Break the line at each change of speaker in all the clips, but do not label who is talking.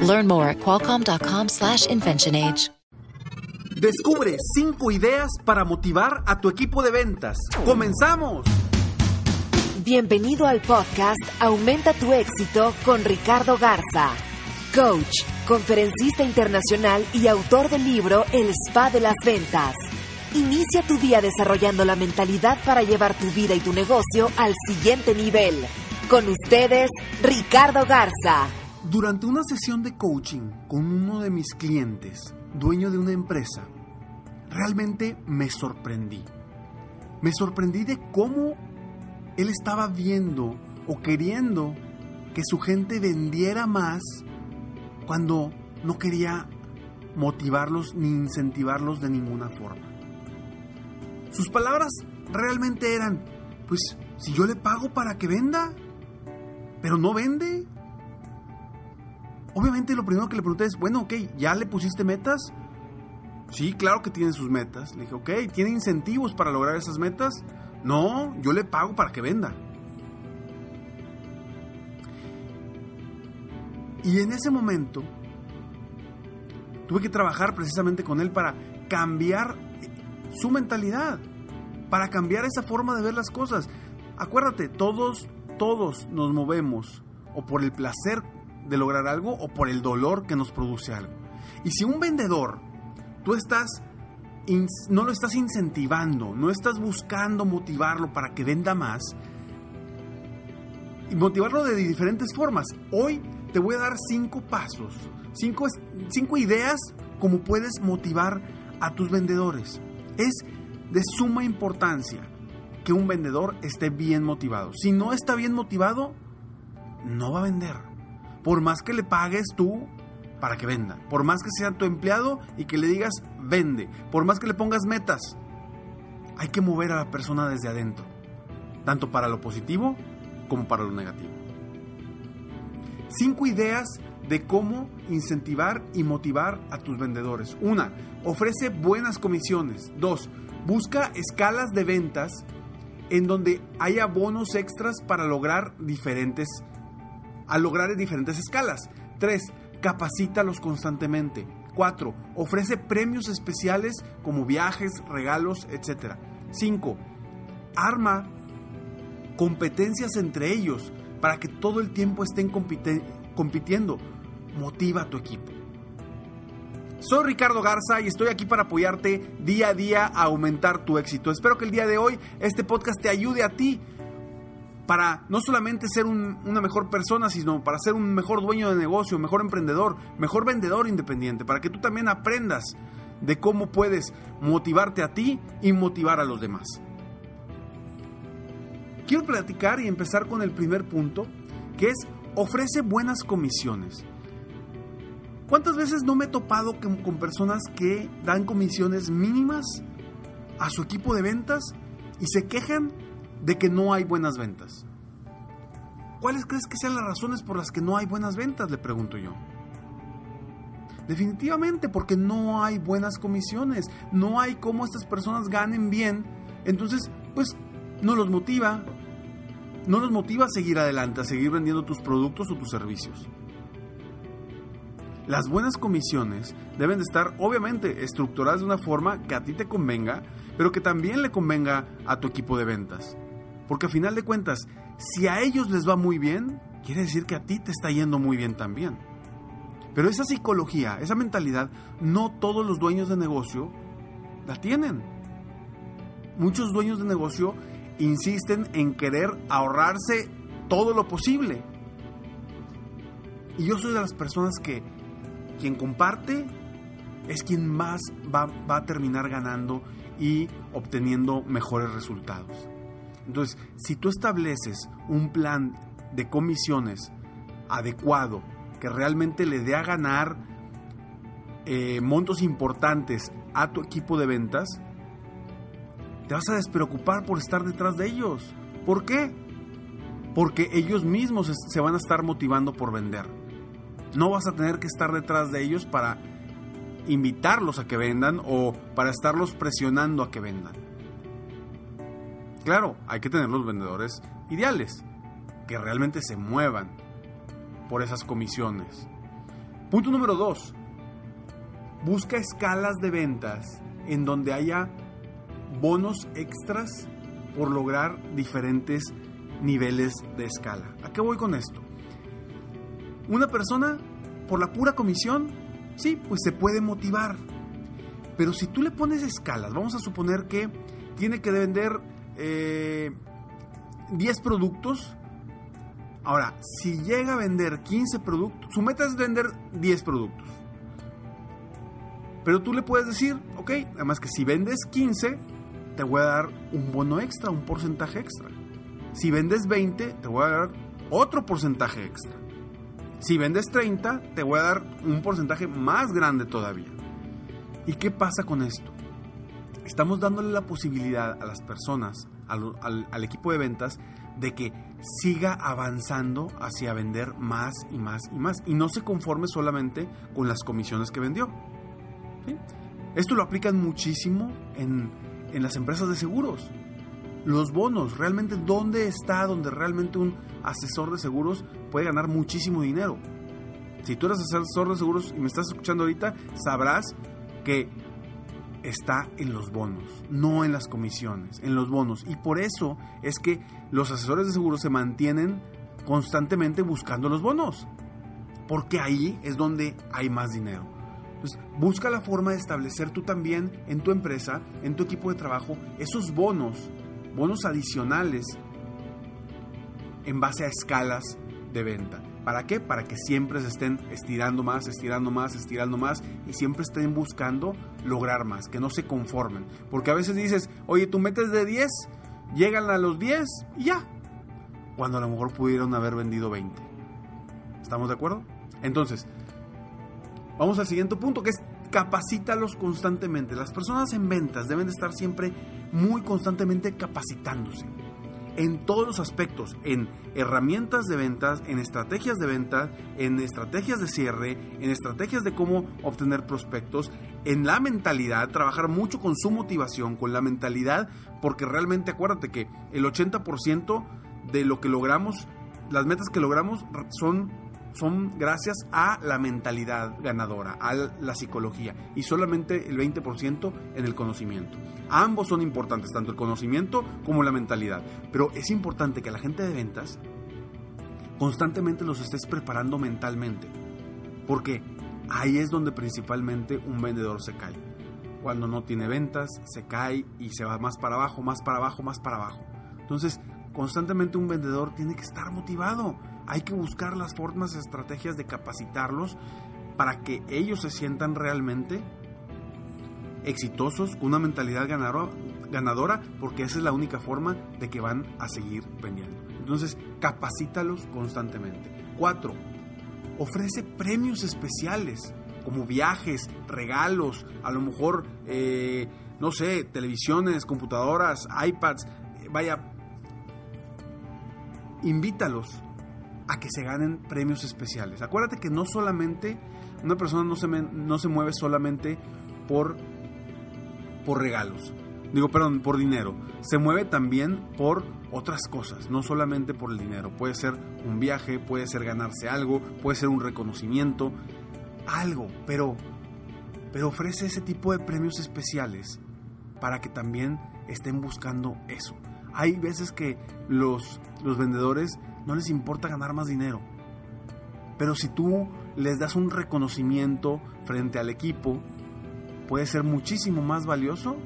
Learn more at qualcomm.com/inventionage.
Descubre 5 ideas para motivar a tu equipo de ventas. ¡Comenzamos!
Bienvenido al podcast Aumenta tu éxito con Ricardo Garza, coach, conferencista internacional y autor del libro El Spa de las Ventas. Inicia tu día desarrollando la mentalidad para llevar tu vida y tu negocio al siguiente nivel. Con ustedes, Ricardo Garza.
Durante una sesión de coaching con uno de mis clientes, dueño de una empresa, realmente me sorprendí. Me sorprendí de cómo él estaba viendo o queriendo que su gente vendiera más cuando no quería motivarlos ni incentivarlos de ninguna forma. Sus palabras realmente eran, pues si yo le pago para que venda, pero no vende. Obviamente lo primero que le pregunté es, bueno, ok, ¿ya le pusiste metas? Sí, claro que tiene sus metas. Le dije, ok, ¿tiene incentivos para lograr esas metas? No, yo le pago para que venda. Y en ese momento tuve que trabajar precisamente con él para cambiar su mentalidad, para cambiar esa forma de ver las cosas. Acuérdate, todos, todos nos movemos o por el placer de lograr algo o por el dolor que nos produce algo. Y si un vendedor, tú estás, no lo estás incentivando, no estás buscando motivarlo para que venda más, y motivarlo de diferentes formas. Hoy te voy a dar cinco pasos, cinco, cinco ideas como puedes motivar a tus vendedores. Es de suma importancia que un vendedor esté bien motivado. Si no está bien motivado, no va a vender. Por más que le pagues tú para que venda, por más que sea tu empleado y que le digas vende, por más que le pongas metas, hay que mover a la persona desde adentro, tanto para lo positivo como para lo negativo. Cinco ideas de cómo incentivar y motivar a tus vendedores. Una, ofrece buenas comisiones. Dos, busca escalas de ventas en donde haya bonos extras para lograr diferentes a lograr diferentes escalas. Tres, capacítalos constantemente. Cuatro, ofrece premios especiales como viajes, regalos, etc. Cinco, arma competencias entre ellos para que todo el tiempo estén compitiendo. Motiva a tu equipo. Soy Ricardo Garza y estoy aquí para apoyarte día a día a aumentar tu éxito. Espero que el día de hoy este podcast te ayude a ti para no solamente ser una mejor persona, sino para ser un mejor dueño de negocio, mejor emprendedor, mejor vendedor independiente, para que tú también aprendas de cómo puedes motivarte a ti y motivar a los demás. Quiero platicar y empezar con el primer punto, que es ofrece buenas comisiones. ¿Cuántas veces no me he topado con personas que dan comisiones mínimas a su equipo de ventas y se quejan de que no hay buenas ventas? ¿Cuáles crees que sean las razones por las que no hay buenas ventas? Le pregunto yo. Definitivamente porque no hay buenas comisiones, no hay cómo estas personas ganen bien, entonces pues no los motiva, no los motiva a seguir adelante, a seguir vendiendo tus productos o tus servicios. Las buenas comisiones deben de estar obviamente estructuradas de una forma que a ti te convenga, pero que también le convenga a tu equipo de ventas. Porque a final de cuentas, si a ellos les va muy bien, quiere decir que a ti te está yendo muy bien también. Pero esa psicología, esa mentalidad, no todos los dueños de negocio la tienen. Muchos dueños de negocio insisten en querer ahorrarse todo lo posible. Y yo soy de las personas que quien comparte es quien más va, va, a terminar ganando y obteniendo mejores resultados. Entonces, si tú estableces un plan de comisiones adecuado que realmente le dé a ganar eh, montos importantes a tu equipo de ventas, te vas a despreocupar por estar detrás de ellos. ¿Por qué? Porque ellos mismos se van a estar motivando por vender. No vas a tener que estar detrás de ellos para invitarlos a que vendan o para estarlos presionando a que vendan. Claro, hay que tener los vendedores ideales, que realmente se muevan por esas comisiones. Punto número dos, busca escalas de ventas en donde haya bonos extras por lograr diferentes niveles de escala. ¿A qué voy con esto? Una persona, por la pura comisión, sí, pues se puede motivar. Pero si tú le pones escalas, vamos a suponer que tiene que vender 10 eh, productos. Ahora, si llega a vender 15 productos, su meta es vender 10 productos. Pero tú le puedes decir, ok, además que si vendes 15, te voy a dar un bono extra, un porcentaje extra. Si vendes 20, te voy a dar otro porcentaje extra. Si vendes 30, te voy a dar un porcentaje más grande todavía. ¿Y qué pasa con esto? Estamos dándole la posibilidad a las personas, al, equipo de ventas, de que siga avanzando hacia vender más y más y más. Y no se conforme solamente con las comisiones que vendió. Esto lo aplican muchísimo en, en las empresas de seguros. Los bonos, realmente dónde está donde realmente un asesor de seguros puede ganar muchísimo dinero. Si tú eres asesor de seguros y me estás escuchando ahorita, sabrás que está en los bonos, no en las comisiones, en los bonos. Y por eso es que los asesores de seguros se mantienen constantemente buscando los bonos, porque ahí es donde hay más dinero. Entonces, busca la forma de establecer tú también en tu empresa, en tu equipo de trabajo, esos bonos, bonos adicionales en base a escalas de venta. ¿Para qué? Para que siempre se estén estirando más, estirando más, estirando más y siempre estén buscando lograr más, que no se conformen. Porque a veces dices, oye, tú metes de 10, llegan a los 10 y ya. Cuando a lo mejor pudieron haber vendido 20. ¿Estamos de acuerdo? Entonces, Vamos al siguiente punto, que es capacítalos constantemente. Las personas en ventas deben de estar siempre muy constantemente capacitándose en todos los aspectos, en herramientas de ventas, en estrategias de ventas, en estrategias de cierre, en estrategias de cómo obtener prospectos, en la mentalidad, trabajar mucho con su motivación, con la mentalidad, porque realmente acuérdate que el 80% de lo que logramos, las metas que logramos son son gracias a la mentalidad ganadora, a la psicología y solamente el 20% en el conocimiento. Ambos son importantes, tanto el conocimiento como la mentalidad, pero es importante que la gente de ventas constantemente los estés preparando mentalmente, porque ahí es donde principalmente un vendedor se cae. Cuando no tiene ventas, se cae y se va más para abajo, más para abajo, más para abajo. Entonces, constantemente un vendedor tiene que estar motivado hay que buscar las formas, estrategias de capacitarlos para que ellos se sientan realmente exitosos, con una mentalidad ganadora, porque esa es la única forma de que van a seguir vendiendo. Entonces, capacítalos constantemente. Cuatro, ofrece premios especiales, como viajes, regalos, a lo mejor, eh, no sé, televisiones, computadoras, iPads, vaya, invítalos a que se ganen premios especiales. Acuérdate que no solamente, una persona no se, no se mueve solamente por, por regalos, digo, perdón, por dinero, se mueve también por otras cosas, no solamente por el dinero. Puede ser un viaje, puede ser ganarse algo, puede ser un reconocimiento, algo, pero, pero ofrece ese tipo de premios especiales para que también estén buscando eso. Hay veces que los, los vendedores no les importa ganar más dinero. Pero si tú les das un reconocimiento frente al equipo, puede ser muchísimo más valioso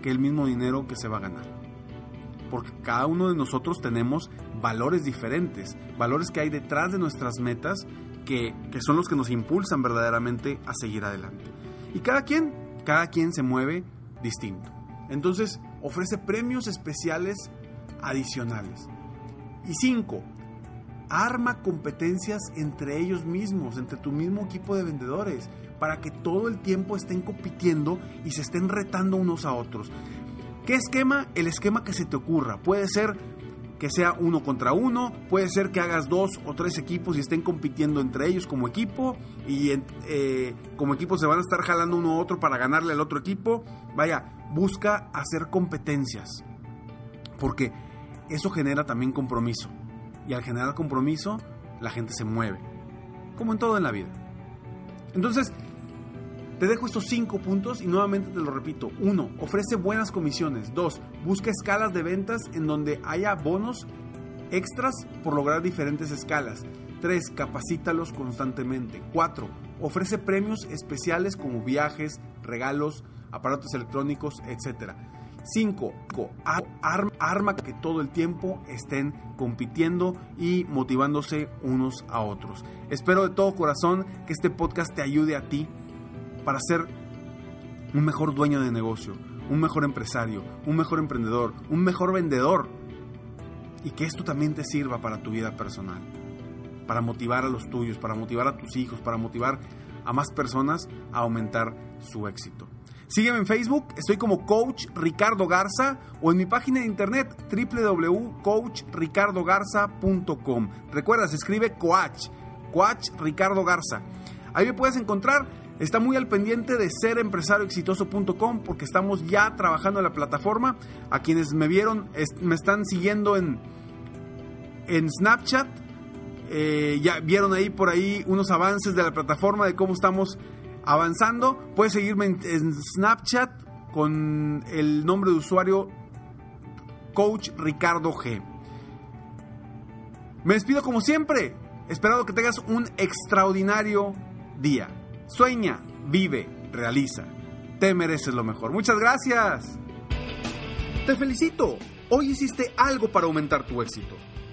que el mismo dinero que se va a ganar. Porque cada uno de nosotros tenemos valores diferentes, valores que hay detrás de nuestras metas que, que son los que nos impulsan verdaderamente a seguir adelante. Y cada quien, cada quien se mueve distinto. Entonces ofrece premios especiales adicionales. Y cinco, arma competencias entre ellos mismos, entre tu mismo equipo de vendedores. para que todo el tiempo estén compitiendo y se estén retando unos a otros. ¿Qué esquema? El esquema que se te ocurra. Puede ser que sea uno contra uno, puede ser que hagas dos o tres equipos y estén compitiendo entre ellos como equipo y eh, como equipo se van a estar jalando uno a otro para ganarle al otro equipo. Vaya, busca hacer competencias porque eso genera también compromiso y al generar compromiso la gente se mueve, como en todo en la vida. Entonces, te dejo estos cinco puntos y nuevamente te lo repito. Uno, ofrece buenas comisiones. Dos, busca escalas de ventas en donde haya bonos extras por lograr diferentes escalas. Tres, capacítalos constantemente. Cuatro, ofrece premios especiales como viajes, regalos, aparatos electrónicos, etc. 5. arma que todo el tiempo estén compitiendo y motivándose unos a otros. Espero de todo corazón que este podcast te ayude a ti para ser un mejor dueño de negocio, un mejor empresario, un mejor emprendedor, un mejor vendedor. Y que esto también te sirva para tu vida personal, para motivar a los tuyos, para motivar a tus hijos, para motivar a más personas a aumentar su éxito. Sígueme en Facebook, estoy como Coach Ricardo Garza o en mi página de internet www.coachricardogarza.com. Recuerda, se escribe Coach, Coach Ricardo Garza. Ahí me puedes encontrar. Está muy al pendiente de serempresarioexitoso.com porque estamos ya trabajando en la plataforma. A quienes me vieron, me están siguiendo en, en Snapchat. Eh, ya vieron ahí por ahí unos avances de la plataforma de cómo estamos avanzando. Puedes seguirme en, Snapchat con el nombre de usuario Coach Ricardo G. Me despido como siempre, esperando que tengas un extraordinario día. Sueña, vive, realiza. Te mereces lo mejor. Muchas gracias. Te felicito. Hoy hiciste algo para aumentar tu éxito.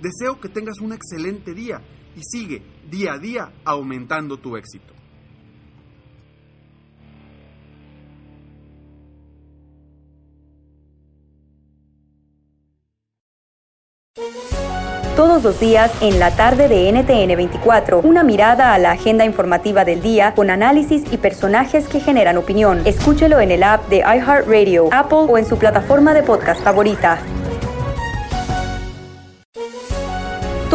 Deseo que tengas un excelente día y sigue día a día aumentando tu éxito.
Todos los días en la tarde de NTN 24, una mirada a la agenda informativa del día con análisis y personajes que generan opinión. Escúchelo en el app de iHeartRadio, Apple o en su plataforma de podcast favorita.